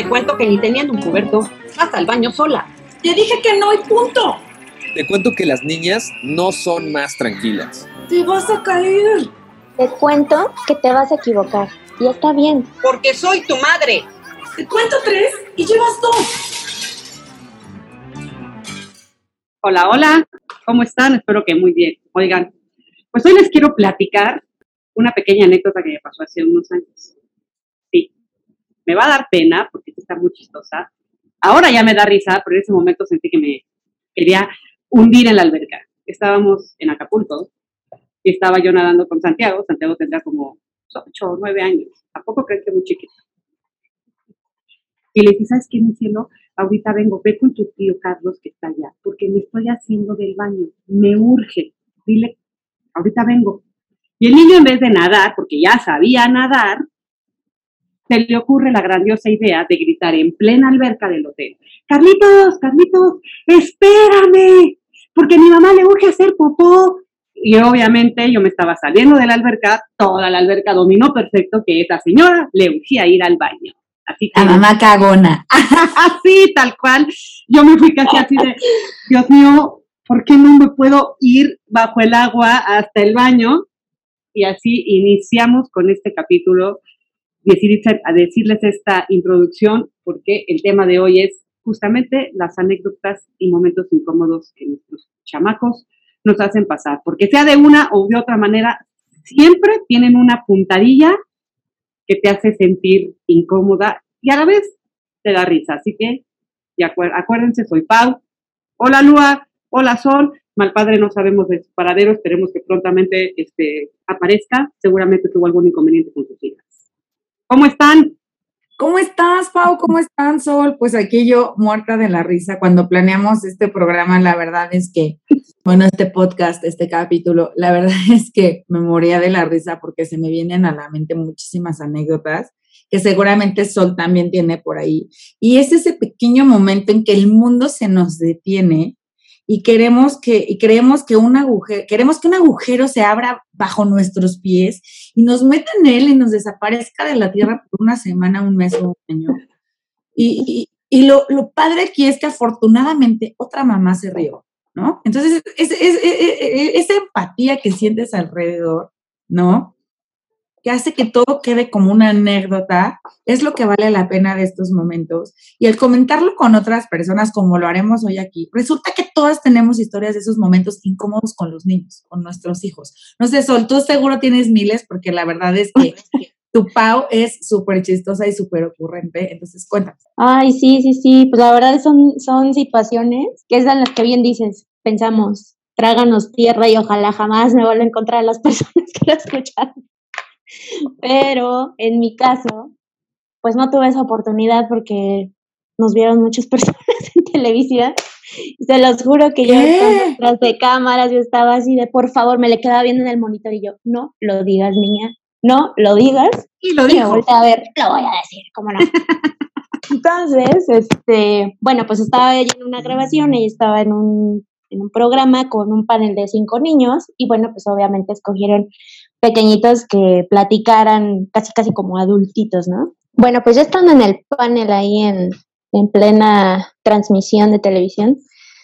Te cuento que ni teniendo un cubierto, hasta el baño sola. Te dije que no y punto. Te cuento que las niñas no son más tranquilas. Te vas a caer. Te cuento que te vas a equivocar. Y está bien. Porque soy tu madre. Te cuento tres y llevas dos. Hola, hola. ¿Cómo están? Espero que muy bien. Oigan, pues hoy les quiero platicar una pequeña anécdota que me pasó hace unos años. Me va a dar pena porque está muy chistosa. Ahora ya me da risa, pero en ese momento sentí que me quería hundir en la alberca. Estábamos en Acapulco y estaba yo nadando con Santiago. Santiago tendrá como 8 o 9 años. ¿A poco creen que muy chiquito? Y le dije, ¿sabes qué, mi cielo? Ahorita vengo, ve con tu tío Carlos que está allá, porque me estoy haciendo del baño. Me urge. Dile, ahorita vengo. Y el niño en vez de nadar, porque ya sabía nadar, se le ocurre la grandiosa idea de gritar en plena alberca del hotel, Carlitos, Carlitos, espérame, porque mi mamá le urge hacer popó. Y obviamente yo me estaba saliendo de la alberca, toda la alberca dominó perfecto que esa señora le urgía ir al baño. Así que, La mamá cagona. así, tal cual. Yo me fui casi así de, Dios mío, ¿por qué no me puedo ir bajo el agua hasta el baño? Y así iniciamos con este capítulo, decidí a decirles esta introducción, porque el tema de hoy es justamente las anécdotas y momentos incómodos que nuestros chamacos nos hacen pasar, porque sea de una o de otra manera, siempre tienen una puntadilla que te hace sentir incómoda y a la vez te da risa. Así que, acuérdense, soy Pau. Hola Lua, hola Sol. Malpadre no sabemos de su paradero, esperemos que prontamente este, aparezca. Seguramente tuvo algún inconveniente con sus hijas. ¿Cómo están? ¿Cómo estás, Pau? ¿Cómo están, Sol? Pues aquí yo muerta de la risa. Cuando planeamos este programa, la verdad es que, bueno, este podcast, este capítulo, la verdad es que me moría de la risa porque se me vienen a la mente muchísimas anécdotas que seguramente Sol también tiene por ahí. Y es ese pequeño momento en que el mundo se nos detiene y queremos que y creemos que un agujero, queremos que un agujero se abra bajo nuestros pies y nos meta en él y nos desaparezca de la tierra por una semana, un mes o un año. Y, y- y lo, lo padre aquí es que afortunadamente otra mamá se rió, ¿no? Entonces, es, es- es- es- esa empatía que sientes alrededor, ¿no? Que hace que todo quede como una anécdota, es lo que vale la pena de estos momentos. Y el comentarlo con otras personas, como lo haremos hoy aquí, resulta que todas tenemos historias de esos momentos incómodos con los niños, con nuestros hijos. No sé, Sol, tú seguro tienes miles, porque la verdad es que tu Pau es súper chistosa y súper ocurrente. Entonces, cuéntanos. Ay, sí, sí, sí. Pues la verdad son, son situaciones que es en las que bien dices, pensamos, tráganos tierra y ojalá jamás me vuelva a encontrar a las personas que lo escuchan. Pero en mi caso, pues no tuve esa oportunidad porque nos vieron muchas personas en televisión. Se los juro que yo ¿Qué? estaba detrás de cámaras, yo estaba así de, por favor, me le quedaba viendo en el monitor y yo, no lo digas, niña, no lo digas. Y lo volteé a ver, lo voy a decir, ¿cómo no? Entonces, este, bueno, pues estaba ella en una grabación, ella estaba en un, en un programa con un panel de cinco niños y bueno, pues obviamente escogieron pequeñitos que platicaran casi casi como adultitos, ¿no? Bueno, pues ya estando en el panel ahí en, en plena transmisión de televisión,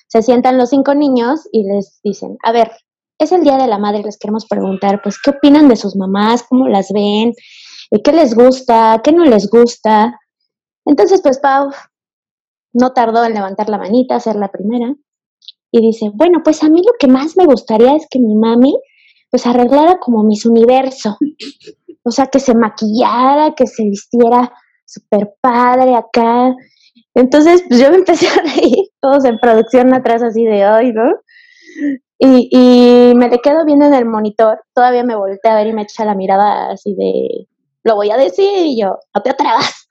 se sientan los cinco niños y les dicen, a ver, es el Día de la Madre, les queremos preguntar, pues, ¿qué opinan de sus mamás? ¿Cómo las ven? ¿Y ¿Qué les gusta? ¿Qué no les gusta? Entonces, pues Pau no tardó en levantar la manita, ser la primera, y dice, bueno, pues a mí lo que más me gustaría es que mi mami, pues arreglara como mis universo, o sea, que se maquillara, que se vistiera súper padre acá. Entonces, pues yo me empecé a reír, todos en producción atrás así de hoy, ¿no? Y, me le quedo viendo en el monitor, todavía me volteé a ver y me echa la mirada así de, lo voy a decir, y yo, no te atrevas.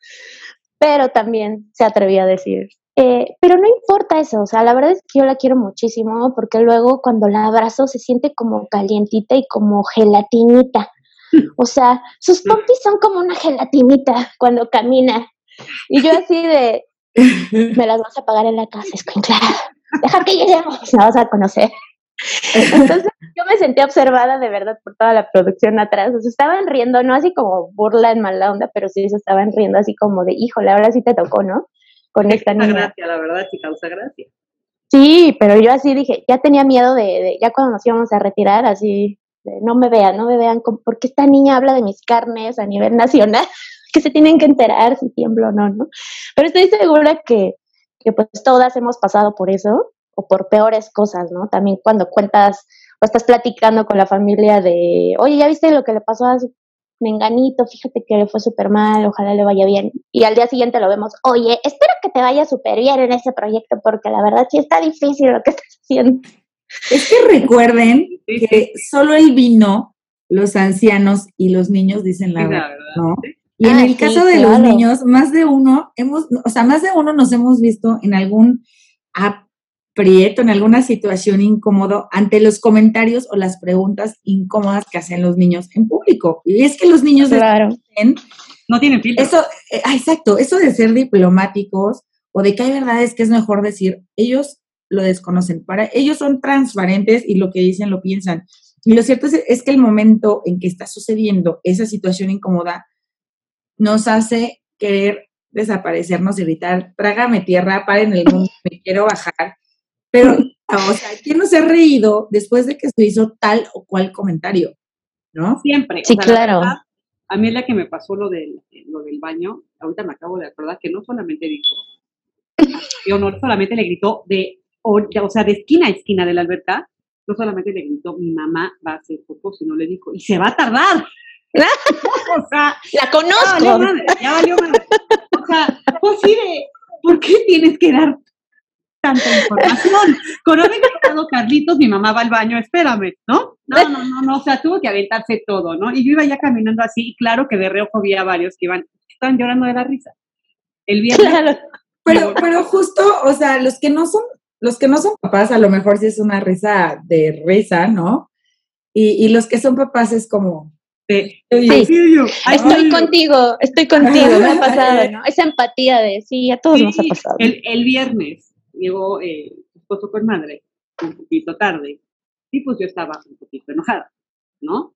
Pero también se atrevió a decir, eh, pero no importa eso, o sea, la verdad es que yo la quiero muchísimo porque luego cuando la abrazo se siente como calientita y como gelatinita. O sea, sus pompis son como una gelatinita cuando camina. Y yo así de, me las vas a pagar en la casa, escuincla. Deja que lleguemos, nos vas a conocer. Entonces yo me sentí observada de verdad por toda la producción atrás. O sea, estaban riendo, no así como burla en mala onda, pero sí se estaban riendo así como de, híjole, ahora sí te tocó, ¿no? Con esta niña. gracia, la verdad, sí causa gracia. Sí, pero yo así dije, ya tenía miedo de, de ya cuando nos íbamos a retirar, así, de, no me vean, no me vean, como, porque esta niña habla de mis carnes a nivel nacional, que se tienen que enterar si tiemblo o no, ¿no? Pero estoy segura que, que pues todas hemos pasado por eso o por peores cosas, ¿no? También cuando cuentas o estás platicando con la familia de, oye, ¿ya viste lo que le pasó a su menganito? Fíjate que le fue súper mal, ojalá le vaya bien. Y al día siguiente lo vemos, oye, espero que te vaya súper bien en ese proyecto porque la verdad sí está difícil lo que estás haciendo. Es que recuerden que solo el vino, los ancianos y los niños dicen la, verdad, ¿no? Y en Ah, el sí, caso de los niños, más de uno hemos, o sea, más de uno nos hemos visto en algún aprieto, en alguna situación incómodo ante los comentarios o las preguntas incómodas que hacen los niños en público. Y es que los niños Claro. No tienen filtro. eso, eh, ah, exacto, eso de ser diplomáticos o de que hay verdades que es mejor decir, ellos lo desconocen. Para ellos son transparentes y lo que dicen lo piensan. Y lo cierto es, es que el momento en que está sucediendo esa situación incómoda nos hace querer desaparecernos gritar, trágame tierra, paren el mundo, me quiero bajar. Pero, o sea, ¿quién no se ha reído después de que se hizo tal o cual comentario? ¿No? Siempre. Sí, la claro. verdad, a mí es la que me pasó lo del, lo del baño, ahorita me acabo de acordar que no solamente dijo, yo no solamente le gritó de, o, o sea, de esquina a esquina de la alberca, no solamente le gritó, mi mamá va a hacer poco, sino le dijo, y se va a tardar. o sea, La ya conozco. valió madre, ya valió madre. O sea, pues sí de, ¿por qué tienes que dar tanta información? Con haber gritado Carlitos, mi mamá va al baño, espérame, ¿no? No, no, no, no, o sea, tuvo que aventarse todo, ¿no? Y yo iba ya caminando así, y claro que de reojo vi a varios que iban, estaban llorando de la risa. El viernes, Claro. Pero, pero justo, o sea, los que no son, los que no son papás, a lo mejor sí es una risa de risa, ¿no? Y, y los que son papás es como, Sí. sí, Estoy contigo, estoy contigo, me ha pasado, ¿no? Esa empatía de, sí, a todos nos ha Sí, pasado. El, el viernes llegó eh, su esposo con madre un poquito tarde y pues yo estaba un poquito enojada, ¿no?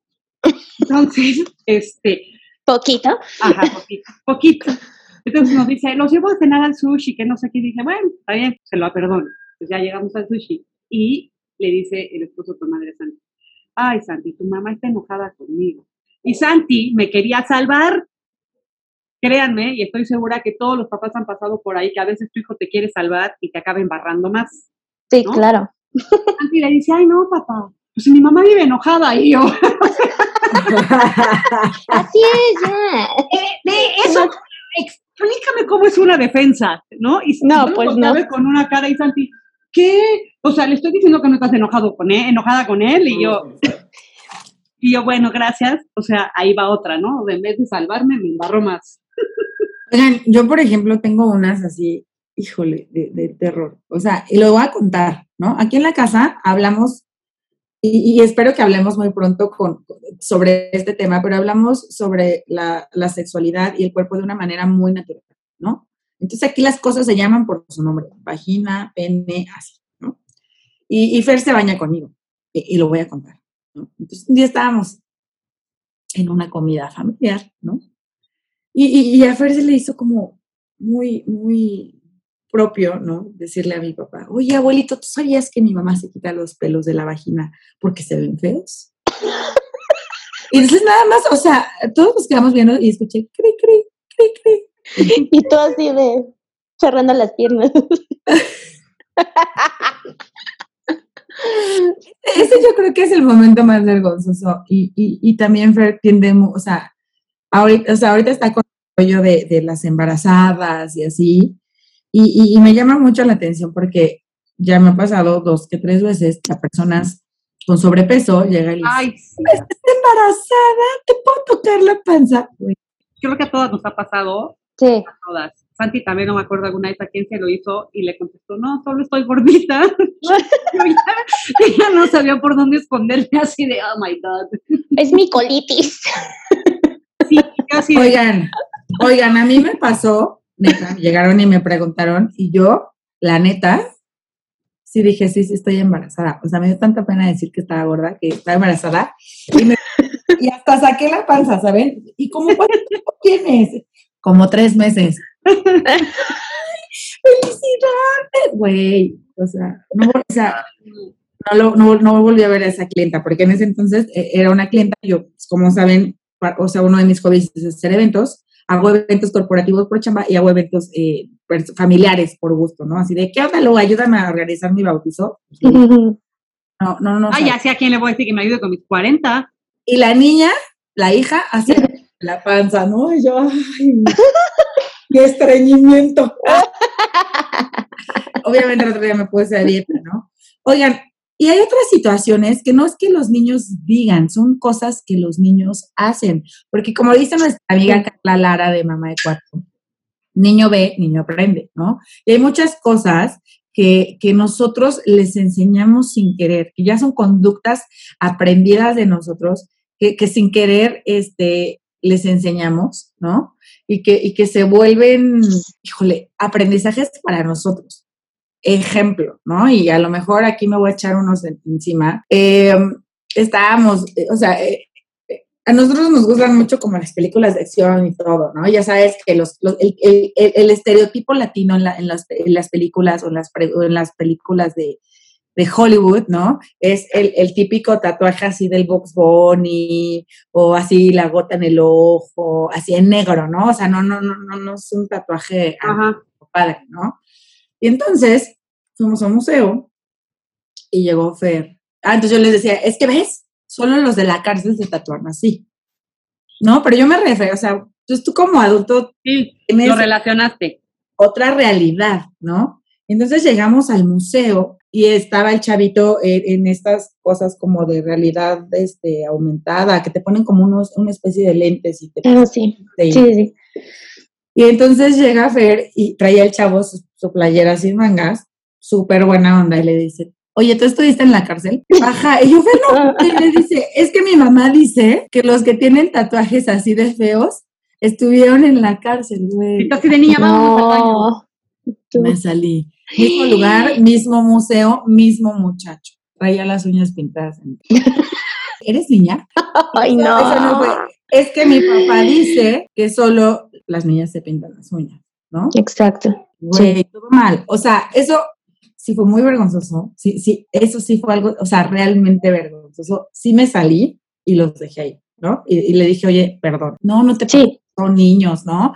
Entonces, este, Poquito. ajá, poquito, poquito. Entonces nos dice, los llevo a cenar al sushi, que no sé qué. Y dije, bueno, está bien, se lo perdono. Pues ya llegamos al sushi y le dice el esposo con madre a Santi, ay Santi, tu mamá está enojada conmigo. Y Santi me quería salvar. Créanme, y estoy segura que todos los papás han pasado por ahí, que a veces tu hijo te quiere salvar y te acaba embarrando más. Sí, ¿no? claro. Santi le dice, ay no, papá, pues si mi mamá vive enojada y yo, Así es, ya. de eso, explícame cómo es una defensa, ¿no? Y No, yo pues no. con una cara y Santi, ¿qué? O sea, le estoy diciendo que no estás enojado con él, enojada con él y yo, y yo, bueno, gracias. O sea, ahí va otra, ¿no? En vez de salvarme, me embarró más. Oigan, yo por ejemplo tengo unas así, híjole, de, terror. O sea, y lo voy a contar, ¿no? Aquí en la casa hablamos, y, espero que hablemos muy pronto sobre este tema, pero hablamos sobre la, sexualidad y el cuerpo de una manera muy natural, ¿no? Entonces aquí las cosas se llaman por su nombre, vagina, pene, así, ¿no? Y, y Fer se baña conmigo, y, y lo voy a contar, ¿no? Entonces un día estábamos en una comida familiar, ¿no? Y, y, y a Fer se le hizo como muy, muy propio, ¿no? Decirle a mi papá, oye, abuelito, ¿tú sabías que mi mamá se quita los pelos de la vagina porque se ven feos? Y entonces nada más, o sea, todos nos quedamos viendo y escuché, cri, cri, cri, cri. Y tú así de cerrando las piernas. Ese yo creo que es el momento más vergonzoso. Y, y, y también Fer tiende, o sea, ahorita, o sea, ahorita está con rollo de, de las embarazadas y así. Y, y- y me llama mucho la atención porque ya me ha pasado dos que tres veces a personas con sobrepeso llega y le dice, Ay, sí. ¿estás embarazada? ¿Te puedo tocar la panza? Güey, Creo que a todas nos ha pasado, Sí. a todas. Santi también no me acuerdo alguna vez a quién se lo hizo y le contestó, no, solo estoy gordita. Yo ya, ya no sabía por dónde esconderme así de, oh my God. Es mi colitis. Sí, casi. Oigan, oigan, a mí me pasó, neta, llegaron y me preguntaron, y yo, la neta, sí dije, sí, sí, estoy embarazada. O sea, me dio tanta pena decir que estaba gorda, que estaba embarazada. Y, me- y hasta saqué la panza, ¿saben? ¿Y como cuánto tiempo tienes? Como tres meses. ¡Felicidades! Güey, o sea, no, o sea, no, lo- no, no volví a ver a esa clienta, porque en ese entonces eh, era una clienta, yo, pues, como saben, o sea, uno de mis hobbies es hacer eventos, hago eventos corporativos por chamba y hago eventos eh, pers- familiares por gusto, ¿no? Así de, ¿qué onda, luego Ayúdame a organizar mi bautizo. No, no, no. Ay, o sea, ya sé a quién le voy a decir que me ayude con mis 40. Y la niña, la hija, hacía la panza, ¿no? Y yo, ay, qué estreñimiento. Obviamente el otro día me puse a dieta, ¿no? Oigan, y hay otras situaciones que no es que los niños digan, son cosas que los niños hacen. Porque como dice nuestra amiga Carla Lara de Mamá de Cuatro, niño ve, niño aprende, ¿no? Y hay muchas cosas que, que nosotros les enseñamos sin querer, que ya son conductas aprendidas de nosotros, que, que sin querer este, les enseñamos, ¿no? Y que, y que se vuelven, híjole, aprendizajes para nosotros. Ejemplo, ¿no? Y a lo mejor aquí me voy a echar unos en- encima. Eh, estábamos, eh, o sea, eh, a nosotros nos gustan mucho como las películas de acción y todo, ¿no? Ya sabes que los, los- el, el- el- el estereotipo latino en, la- en las, en las películas o en las, pre- o en las películas de, de Hollywood, ¿no? Es el, el típico tatuaje así del Box Bunny o así la gota en el ojo, así en negro, ¿no? O sea, no, no, no, no, no es un tatuaje padre, ¿no? Y entonces fuimos a un museo y llegó Fer. Ah, entonces yo les decía, es que ves, solo los de la cárcel se tatúan así. No, pero yo me refiero, o sea, entonces tú como adulto Sí, lo relacionaste. otra realidad, ¿no? Entonces llegamos al museo y estaba el chavito en, en estas cosas como de realidad este, aumentada, que te ponen como unos, una especie de lentes y te Ah, sí. Sí, sí. Y entonces llega Fer y traía el chavo su, su playera sin mangas, súper buena onda, y le dice, oye, ¿tú estuviste en la cárcel? Ajá, y yo, Fer, no, y le dice, es que mi mamá dice que los que tienen tatuajes así de feos estuvieron en la cárcel, güey. Y así de niña, vamos. No. Me salí. Mismo lugar, mismo museo, mismo muchacho. Traía las uñas pintadas. ¿Eres niña? Ay, no. eso no fue. Es que mi papá dice que solo las niñas se pintan las uñas, ¿no? Exacto. Güey, todo mal. O sea, eso sí fue muy vergonzoso. Sí, sí, eso sí fue algo, o sea, realmente vergonzoso. Sí me salí y los dejé ahí, ¿no? Y, y le dije, oye, perdón. No, no te Sí. son niños, ¿no?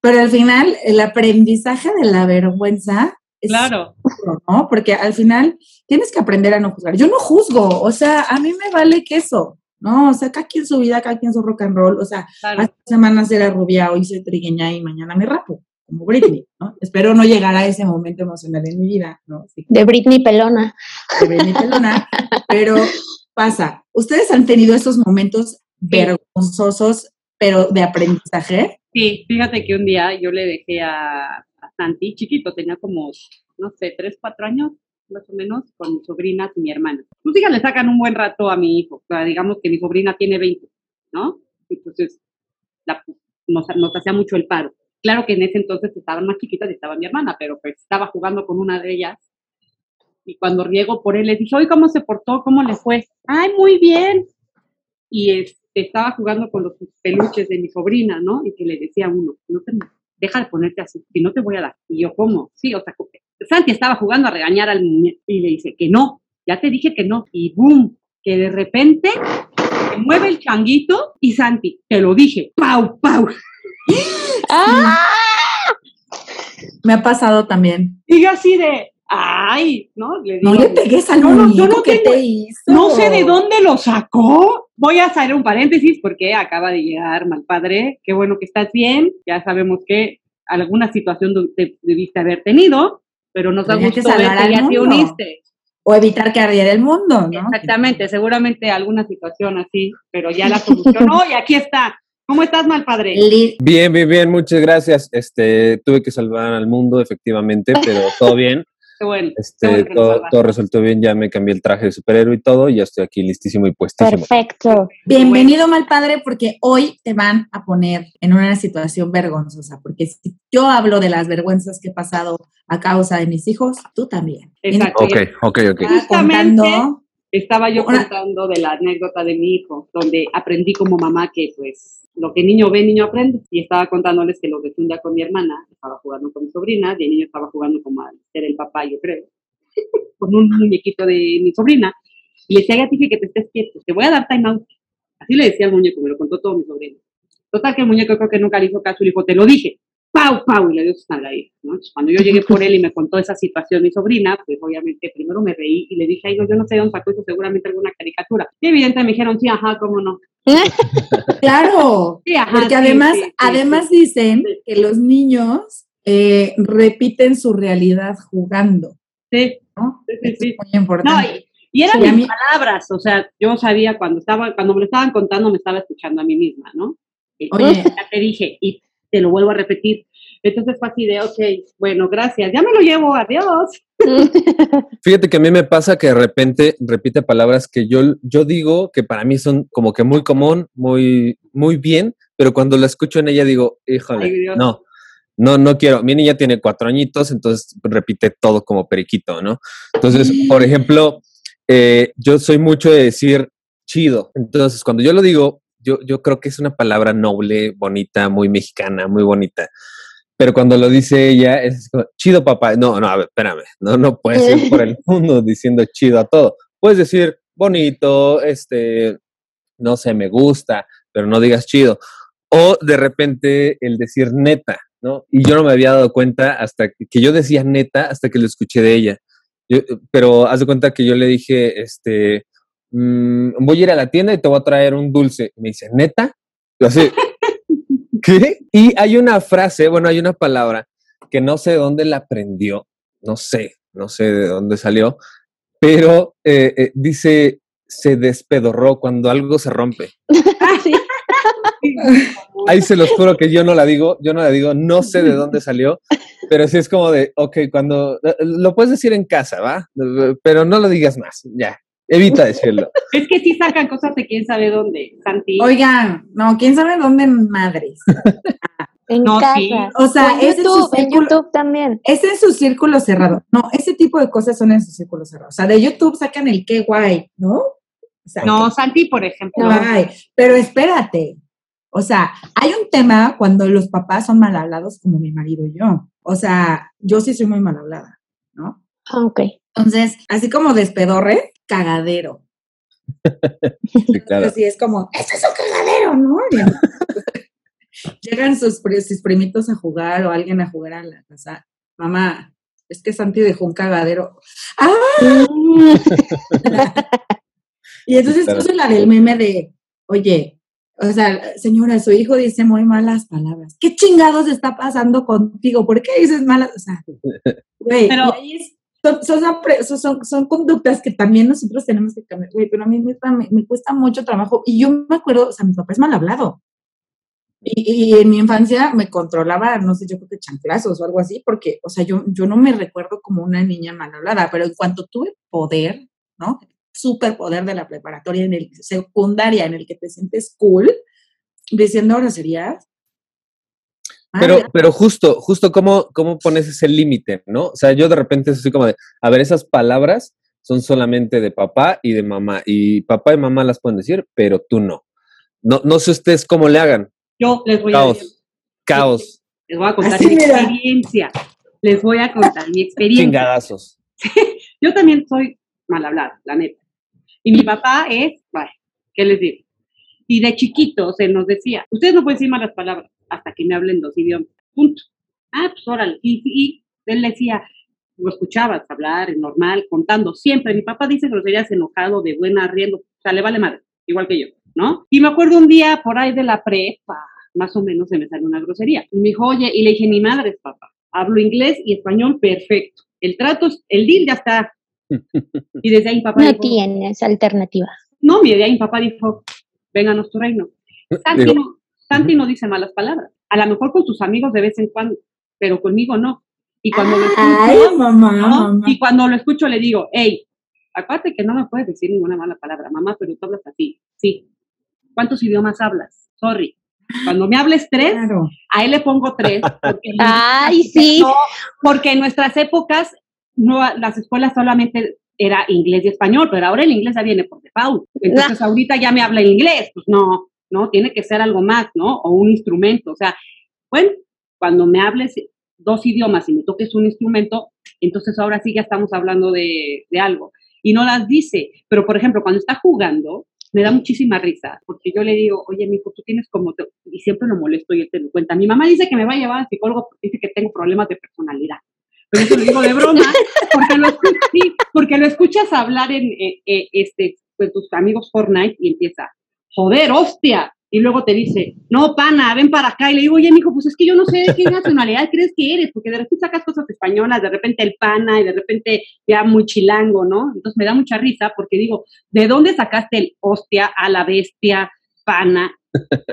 Pero al final, el aprendizaje de la vergüenza es Claro. duro, ¿no? Porque al final tienes que aprender a no juzgar. Yo no juzgo, o sea, a mí me vale queso, ¿no? O sea, cada quien su vida, cada quien su rock and roll. O sea, claro. hace semanas era rubia, hoy soy trigueña y mañana me rapo, como Britney, ¿no? Espero no llegar a ese momento emocional en mi vida, ¿no? Sí, De Britney Pelona. de Britney pelona, pero pasa. ¿Ustedes han tenido esos momentos vergonzosos, pero de aprendizaje? Sí, fíjate que un día yo le dejé a, a Santi, chiquito, tenía como, no sé, tres, cuatro años, más o menos, con mis sobrinas y mi hermana. Tus hijas le sacan un buen rato a mi hijo, o sea, digamos que mi sobrina tiene 20, ¿no? Entonces, la, nos, nos hacía mucho el paro. Claro que en ese entonces estaban más chiquitas y estaba mi hermana, pero pues estaba jugando con una de ellas. Y cuando riego por él, le dije, hoy ¿cómo se portó? ¿Cómo le fue? Ay, muy bien. Y este, estaba jugando con los peluches de mi sobrina, ¿no? Y que le decía uno, no te, deja de ponerte así, si no te voy a dar. Y yo, ¿cómo? Sí, o sea, Santi estaba jugando a regañar al muñeco y le dice que no, ya te dije que no. Y boom, que de repente se mueve el changuito y Santi, te lo dije, pau, pau. ¡Ah! Me ha pasado también. Y yo así de, ay, ¿no? Le No digo, le pegues al no- yo no que tengo- te hizo. No sé de dónde lo sacó. Voy a hacer un paréntesis porque acaba de llegar mal padre. Qué bueno que estás bien. Ya sabemos que alguna situación debiste haber tenido, pero nos da gusto ver que ya te uniste. O evitar que ardiera el mundo, ¿no? Exactamente, seguramente alguna situación así, pero ya la solucionó y aquí está. ¿Cómo estás, mal padre? Bien, bien, bien, muchas gracias. Este, tuve que salvar al mundo, efectivamente, pero todo bien. Qué bueno. Este, qué bueno todo, resultó bien, ya me cambié el traje de superhéroe y todo, y ya estoy aquí listísimo y puestísimo. Perfecto. Bienvenido, mal padre, porque hoy te van a poner en una situación vergonzosa, porque si yo hablo de las vergüenzas que he pasado a causa de mis hijos, tú también. Exacto. Ok, ok, ok. Justamente- contando- Estaba yo contando de la anécdota de mi hijo, donde aprendí como mamá que pues lo que niño ve, niño aprende. Y estaba contándoles que lo dejé un día con mi hermana, estaba jugando con mi sobrina, y el niño estaba jugando como al ser el papá, yo creo, con un muñequito de mi sobrina. Y le decía, ya dije que te estés quieto, te voy a dar time out. Así le decía al muñeco, me lo contó todo mi sobrino. Total que el muñeco creo que nunca le hizo caso y le dijo, te lo dije. Pau, pau, y le dio su nalgadita, ¿no? Cuando yo llegué por él y me contó esa situación mi sobrina, pues obviamente primero me reí y le dije, ay, no, yo no sé de dónde sacó eso, seguramente alguna caricatura. Y evidentemente me dijeron, sí, ajá, cómo no. Claro, Sí, ajá, porque sí, además, sí, además dicen que los niños eh, repiten su realidad jugando, Sí, ¿no? Sí, sí, es muy importante. no, y, y eran mis mí- palabras, o sea, yo sabía cuando estaba, cuando me lo estaban contando, me estaba escuchando a mí misma, ¿no? Y Oye. ya te dije, y te lo vuelvo a repetir. Entonces fue así de, ok, bueno, gracias, ya me lo llevo, adiós. Fíjate que a mí me pasa que de repente repite palabras que yo, yo digo que para mí son como que muy común, muy, muy bien, pero cuando la escucho en ella digo, híjole, Ay, no, no, no quiero. Mi niña tiene cuatro añitos, entonces repite todo como periquito, ¿no? Entonces, por ejemplo, eh, yo soy mucho de decir chido. Entonces, cuando yo lo digo, yo, yo creo que es una palabra noble, bonita, muy mexicana, muy bonita. Pero cuando lo dice ella, es como, chido papá. No, no, a ver, espérame. No, no puedes ir por el mundo diciendo chido a todo. Puedes decir bonito, este, no sé, me gusta, pero no digas chido. O de repente el decir neta, ¿no? Y yo no me había dado cuenta hasta que, que yo decía neta hasta que lo escuché de ella. Yo, pero haz de cuenta que yo le dije, este, mm, voy a ir a la tienda y te voy a traer un dulce. Y me dice, neta. Yo así, ¿qué? Y hay una frase, bueno, hay una palabra que no sé de dónde la aprendió, no sé, no sé de dónde salió, pero eh, eh, dice, se despedorró cuando algo se rompe. Ah, sí. Ahí se los juro que yo no la digo, yo no la digo, no sé de dónde salió, pero sí es como de, ok, cuando eh, lo puedes decir en casa, ¿va? Pero no lo digas más, ya, evita decirlo. Es que sí sacan cosas de quién sabe dónde, Santi. Oigan, no, quién sabe dónde madres. En No, casa. sí. O sea, en ese es su YouTube, en círculo- YouTube también. Es en su círculo cerrado. No, ese tipo de cosas son en su círculo cerrado. O sea, de YouTube sacan el qué guay, ¿no? O sea, No, Santi, por ejemplo. guay. Pero espérate. O sea, hay un tema cuando los papás son mal hablados, como mi marido y yo. O sea, yo sí soy muy mal hablada, ¿no? Ah, ok. Entonces, así como despedorre, cagadero. Sí, claro. Así es como, ¡eso es un cagadero, ¿no? Llegan sus, sus primitos a jugar o alguien a jugar a la casa. Mamá, es que Santi dejó un cagadero. ¡Ah! Y entonces Claro. puse la del meme de, oye, o sea, señora, su hijo dice muy malas palabras. ¿Qué chingados está pasando contigo? ¿Por qué dices malas? O sea, güey, Pero- y ahí es- son, son, son, conductas que también nosotros tenemos que cambiar, pero a mí me, me, cuesta mucho trabajo. Y yo me acuerdo, o sea, mi papá es mal hablado. Y, y en mi infancia me controlaba, no sé, yo creo que chanclazos o algo así, porque, o sea, yo, yo no me recuerdo como una niña mal hablada, pero en cuanto tuve poder, ¿no? Superpoder de la preparatoria, en el secundaria, en el que te sientes cool, diciendo groserías. Pero, Madre, pero justo, justo cómo, cómo pones ese límite, ¿no? O sea, yo de repente estoy como de, a ver, esas palabras son solamente de papá y de mamá, y papá y mamá las pueden decir, pero tú no. No, no sé ustedes cómo le hagan. Yo les voy a Caos, caos, les voy a contar Así, mi mira. experiencia. Les voy a contar mi experiencia. chingadazos. Yo también soy mal hablada, la neta. Y mi papá es, bueno, ¿qué les digo? Y de chiquitos él nos decía, ustedes no pueden decir malas palabras hasta que me hablen dos idiomas. Punto. Ah, pues órale. Y, y él decía, lo escuchabas hablar, normal, contando, siempre. Mi papá dice groserías enojado, de buena, riendo, o sea, le vale madre, igual que yo, ¿no? Y me acuerdo un día por ahí de la prepa, más o menos se me salió una grosería. Y me dijo, oye, y le dije, ni madres, papá, hablo inglés y español perfecto. El trato, es- el deal ya está. Y desde ahí papá No dijo, tienes alternativa. no, ahí mi papá dijo, vénganos tu reino. Santi, Digo, no, Santi no dice malas palabras. A lo mejor con sus amigos de vez en cuando, pero conmigo no. Y cuando lo Ay, escucho, mamá, ¿no? mamá. y cuando lo escucho le digo, hey, acuérdate que no me puedes decir ninguna mala palabra, mamá, pero tú hablas así. Sí. ¿Cuántos idiomas hablas? Sorry. Cuando me hables tres, Claro. a él le pongo tres. Porque Ay, sí. no, porque en nuestras épocas no, las escuelas solamente era inglés y español, pero ahora el inglés ya viene por default. Entonces ahorita ya me habla inglés, pues no, no, tiene que ser algo más, ¿no? O un instrumento. O sea, bueno, cuando me hables dos idiomas y me toques un instrumento, entonces ahora sí ya estamos hablando de, algo. Y no las dice, pero por ejemplo, cuando está jugando, me da muchísima risa, porque yo le digo, oye, mijo, tú tienes como, te-", y siempre lo molesto y él te lo cuenta. Mi mamá dice que me va a llevar al psicólogo porque dice que tengo problemas de personalidad. Pero eso lo digo de broma, porque lo, escu- sí, porque lo escuchas hablar en eh, eh, este, con tus amigos Fortnite y empieza, joder, hostia. Y luego te dice, no, pana, ven para acá. Y le digo, oye, mijo, pues es que yo no sé de qué nacionalidad crees que eres, porque de repente sacas cosas españolas, de repente el pana, y de repente ya muy chilango, ¿no? Entonces me da mucha risa porque digo, ¿de dónde sacaste el hostia a la bestia, pana?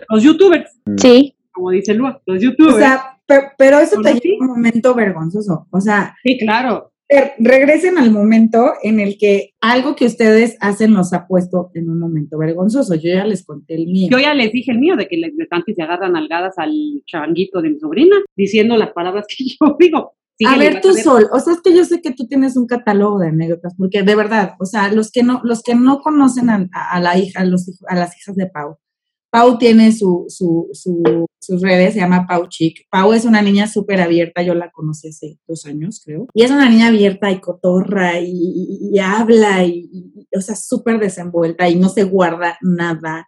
Los youtubers, Sí. como dice Lua, los O youtubers. sea, pe- pero eso te ¿Por qué? lleva a un momento vergonzoso. O sea, sí, claro. Regresen al momento en el que algo que ustedes hacen los ha puesto en un momento vergonzoso. Yo ya les conté el mío. Yo ya les dije el mío de que les y se agarran algadas al changuito de mi sobrina, diciendo las palabras que yo digo. a ver, tú. Sol, o sea, es que yo sé que tú tienes un catálogo de anécdotas, porque de verdad, o sea, los que no, los que no conocen a, a la hija, a, los, a las hijas de Pau, Pau tiene su, su, su- sus redes, se llama Pau Chic. Pau es una niña súper abierta, yo la conocí hace dos años, creo. Y es una niña abierta y cotorra y, habla y, o sea, súper desenvuelta y no se guarda nada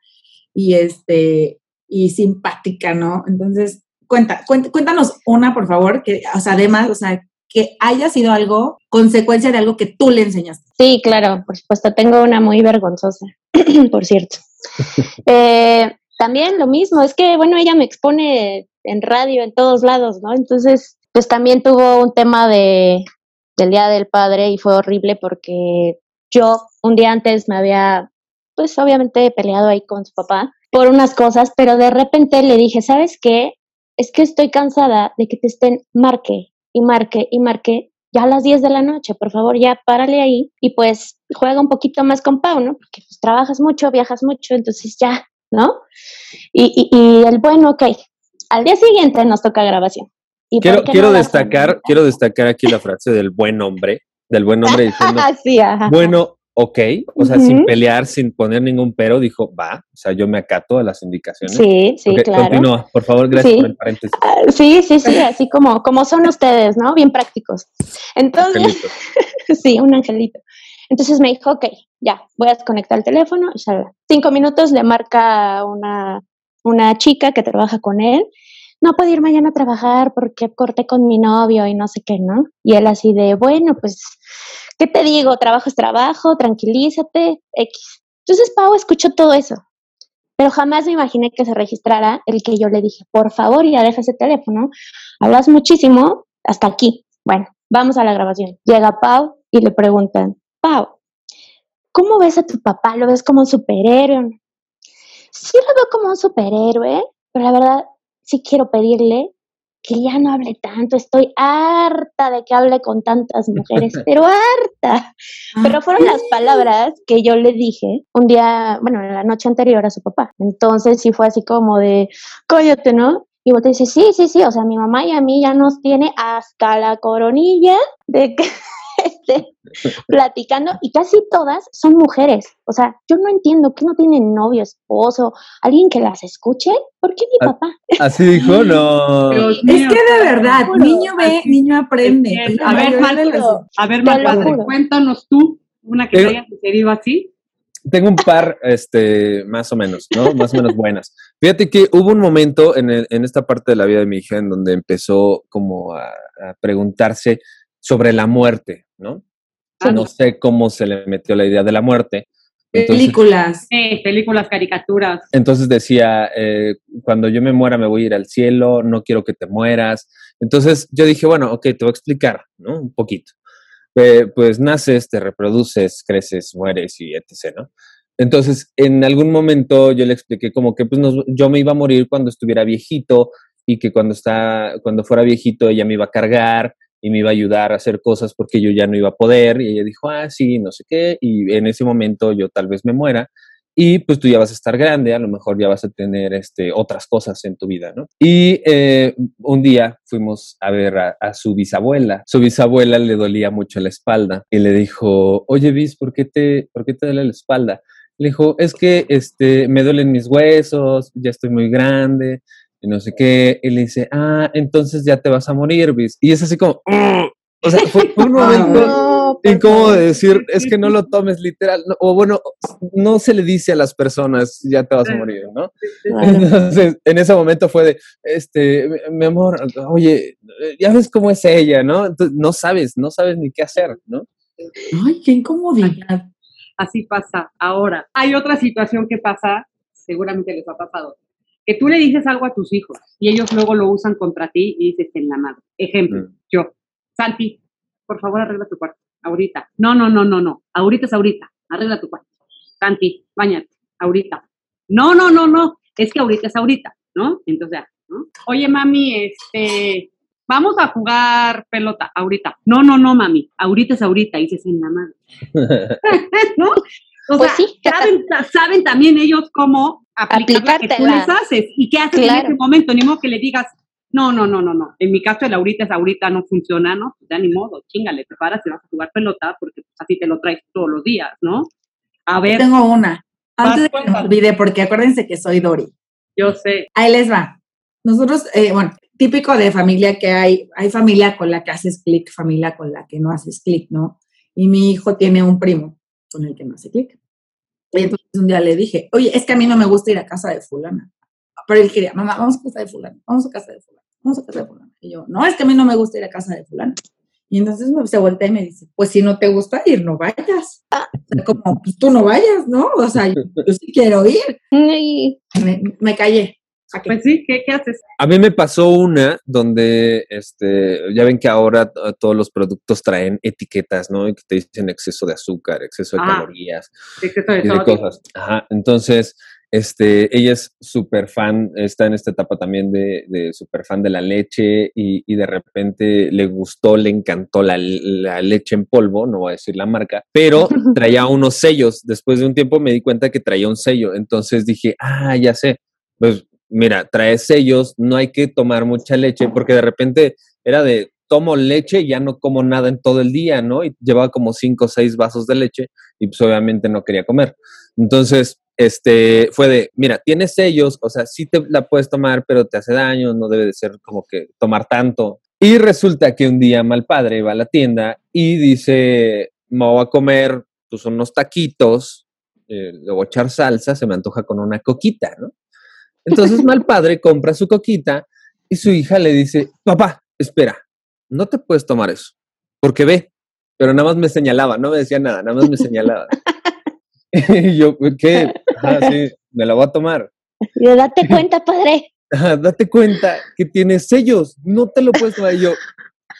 y este, y simpática, ¿no? Entonces, cuenta, cuent- cuéntanos una, por favor, que, o sea, además, o sea, que haya sido algo, consecuencia de algo que tú le enseñaste. Sí, claro, por supuesto, tengo una muy vergonzosa, por cierto. Eh, también lo mismo, es que, bueno, ella me expone en radio, en todos lados, ¿no? Entonces, pues también tuvo un tema de, del Día del Padre y fue horrible porque yo un día antes me había, pues obviamente peleado ahí con su papá por unas cosas, pero de repente le dije, ¿sabes qué? Es que estoy cansada de que te estén marque y marque y marque ya a las 10 de la noche, por favor, ya párale ahí y pues juega un poquito más con Pau, ¿no? Porque pues trabajas mucho, viajas mucho, entonces ya, ¿no? Y, y, y el bueno, ok, al día siguiente nos toca grabación. ¿Y Quiero, quiero no destacar, quiero destacar aquí la frase del buen hombre, del buen hombre diciendo, sí, ajá. bueno, ok, o sea, sin pelear, sin poner ningún pero, dijo, va, o sea, yo me acato a las indicaciones. Sí, sí, claro. Continúa, por favor, gracias Sí. por el paréntesis. Ah, Sí, sí, sí, así como, como son ustedes, ¿no? Bien prácticos. Entonces, sí, un angelito. Entonces me dijo, ok, ya, voy a desconectar el teléfono. y shalala. Cinco minutos le marca una, una chica que trabaja con él. No puedo ir mañana a trabajar porque corté con mi novio y no sé qué, ¿no? Y él así de, bueno, pues, ¿qué te digo? Trabajo es trabajo, tranquilízate, X. Entonces Pau escuchó todo eso, pero jamás me imaginé que se registrara el que yo le dije, por favor, ya deja ese teléfono, hablas muchísimo, hasta aquí. Bueno, vamos a la grabación. Llega Pau y le preguntan, Pau, ¿cómo ves a tu papá? ¿Lo ves como un superhéroe? Sí lo veo como un superhéroe, pero la verdad sí quiero pedirle que ya no hable tanto. Estoy harta de que hable con tantas mujeres, pero harta. Pero fueron las palabras que yo le dije un día, bueno, en la noche anterior a su papá. Entonces sí fue así como de, cállate, ¿no? Y vos te dice, sí, sí, sí, o sea, mi mamá y a mí ya nos tiene hasta la coronilla de que esté platicando y casi todas son mujeres. O sea, yo no entiendo que no tienen novio, esposo, alguien que las escuche. ¿Por qué mi Ah, papá? Así dijo, no. Dios Es mío. que de verdad, niño ve, niño aprende. Es que, La a ver, Marco, A ver, Te Marco, cuéntanos tú una que te Pero- haya sucedido así. Tengo un par, este, más o menos, ¿no? Más o menos buenas. Fíjate que hubo un momento en, el- en esta parte de la vida de mi hija en donde empezó como a, a preguntarse sobre la muerte, ¿no? Ah, No sé cómo se le metió la idea de la muerte. Entonces, películas. Eh, películas, caricaturas. entonces decía, eh, cuando yo me muera me voy a ir al cielo, no quiero que te mueras. Entonces yo dije, bueno, ok, te voy a explicar, ¿no? Un poquito. Eh, pues naces, te reproduces, creces, mueres y etc., ¿no? Entonces, en algún momento yo le expliqué como que pues nos- yo me iba a morir cuando estuviera viejito y que cuando, está, cuando fuera viejito ella me iba a cargar y me iba a ayudar a hacer cosas porque yo ya no iba a poder. Y ella dijo, ah, sí, no sé qué. Y en ese momento yo tal vez me muera y pues tú ya vas a estar grande, a lo mejor ya vas a tener este, otras cosas en tu vida, ¿no? Y eh, un día fuimos a ver a, a, su bisabuela. Su bisabuela le dolía mucho la espalda y le dijo, oye, bis, ¿por qué te, por qué te duele la espalda? Le dijo, es que este, me duelen mis huesos, ya estoy muy grande y no sé qué. Y le dice, ah, entonces ya te vas a morir, bis. Y es así como, o sea, fue, fue un momento incómodo de decir, es que no lo tomes literal, no, o bueno, no se le dice a las personas, ya te vas a morir, ¿no? Entonces, en ese momento fue de, este, mi amor, oye, ya ves cómo es ella, ¿no? Entonces, no sabes, no sabes ni qué hacer, ¿no? Ay, qué incomodidad. Así pasa. Ahora, hay otra situación que pasa, seguramente les ha pasado, que tú le dices algo a tus hijos y ellos luego lo usan contra ti y dices en la madre. Ejemplo, mm. yo, Santi, por favor arregla tu cuarto ahorita. No, no, no, no, no. Ahorita es ahorita. Arregla tu cuarto. Santi, bañate, ahorita. No, no, no, no. Es que ahorita es ahorita, ¿no? Entonces, ¿no? Oye, mami, este, vamos a jugar pelota ahorita. No, no, no, mami. Ahorita es ahorita. Y se en la madre. ¿No? O pues sea, sí, saben, saben, también ellos cómo aplicar lo que tú les haces y qué haces en ese momento. Ni modo que le digas, no, no, no, no, no. En mi caso, el ahorita es ahorita, no funciona, ¿no? Pues ya ni modo, chingale, te paras y vas a jugar pelota porque pues, así te lo traes todos los días, ¿no? A ver. Tengo una. Antes de que me olvide, porque acuérdense que soy Dori. Yo sé. Ahí les va. Nosotros, eh, bueno, típico de familia que hay, hay familia con la que haces clic, familia con la que no haces clic, ¿no? Y mi hijo tiene un primo con el que no hace clic. Y entonces un día le dije, oye, es que a mí no me gusta ir a casa de fulana. Pero él quería, mamá, vamos a casa de fulana, vamos a casa de fulana vamos a casa de fulano. Y yo, no, es que a mí no me gusta ir a casa de fulano. Y entonces me, se voltea y me dice, pues si no te gusta ir, no vayas. Ah. como, pues tú no vayas, ¿no? O sea, yo, sí quiero ir. Me, me callé. Pues sí, ¿qué, ¿qué, haces? A mí me pasó una donde, este, ya ven que ahora todos los productos traen etiquetas, ¿no? Y que te dicen exceso de azúcar, exceso de ah, calorías. Exceso de y de cosas. Ajá. Entonces, este, ella es súper fan, está en esta etapa también de, de súper fan de la leche y, y, de repente le gustó, le encantó la, la, leche en polvo, no voy a decir la marca, pero traía unos sellos. Después de un tiempo me di cuenta que traía un sello, entonces dije, ah, ya sé, pues mira, trae sellos, no hay que tomar mucha leche, porque de repente era de, tomo leche y ya no como nada en todo el día, ¿no? Y llevaba como cinco o seis vasos de leche y pues obviamente no quería comer. Entonces, este, fue de, mira, tienes sellos, o sea, sí te la puedes tomar, pero te hace daño, no debe de ser como que tomar tanto. Y resulta que un día mal padre va a la tienda y dice, me voy a comer pues unos taquitos, eh, le echar salsa, se me antoja con una coquita, ¿no? Entonces mal padre compra su coquita y su hija le dice, papá, espera, no te puedes tomar eso, porque ve, pero nada más me señalaba, no me decía nada, nada más me señalaba. y yo, ¿qué? Ah, sí, me la voy a tomar. date cuenta, padre. date cuenta que tiene sellos, no te lo puedes tomar. Y yo,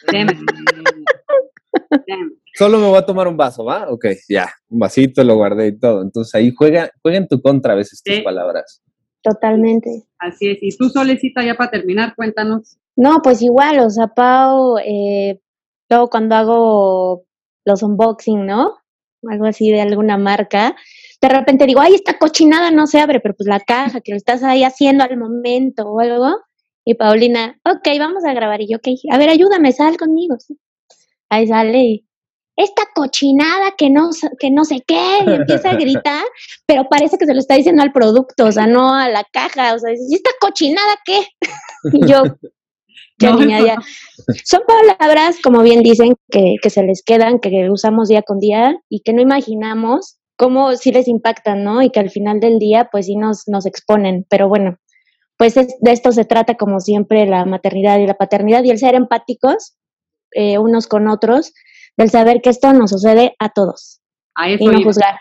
solo me voy a tomar un vaso, ¿va? Ok, ya, un vasito, lo guardé y todo. Entonces ahí juega, juega en tu contra a veces tus palabras. Totalmente. Así es. Y tú, Solecita, ya para terminar, cuéntanos. No, pues igual, o sea, Pau, eh, luego cuando hago los unboxing, ¿no? algo así de alguna marca, de repente digo, ay, esta cochinada no se abre, pero pues la caja que lo estás ahí haciendo al momento o algo. Y Paulina, ok, vamos a grabar. Y yo, ok, a ver, ayúdame, sal conmigo. Ahí sale y, esta cochinada que no, que no sé qué, y empieza a gritar, pero parece que se lo está diciendo al producto, o sea, no a la caja, o sea, ¿y esta cochinada qué? y yo, ya, Son palabras, como bien dicen, que, que se les quedan, que usamos día con día y que no imaginamos cómo sí les impactan, ¿no? Y que al final del día, pues sí nos, nos exponen. Pero bueno, pues de esto se trata, como siempre, la maternidad y la paternidad y el ser empáticos eh, unos con otros, del saber que esto nos sucede a todos. A eso y no juzgar.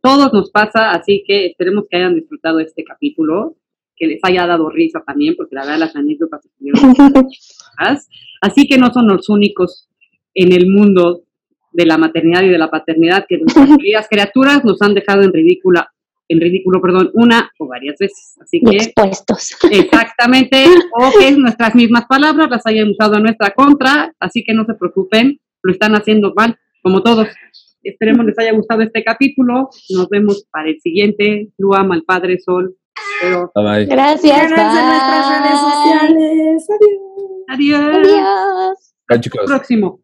Todos nos pasa, así que esperemos que hayan disfrutado este capítulo que les haya dado risa también, porque la verdad las anécdotas Así que no son los únicos en el mundo de la maternidad y de la paternidad que nuestras queridas criaturas nos han dejado en ridícula en ridículo, perdón, una o varias veces. Así que expuestos. exactamente, o que nuestras mismas palabras las hayan usado en nuestra contra, así que no se preocupen, lo están haciendo mal, como todos. Esperemos les haya gustado este capítulo. Nos vemos para el siguiente. Lu ama al Padre Sol. Pero, Bye bye. Gracias. En nuestras redes bye. sociales. Adiós. adiós. Adiós. Bye, chicos. Próximo.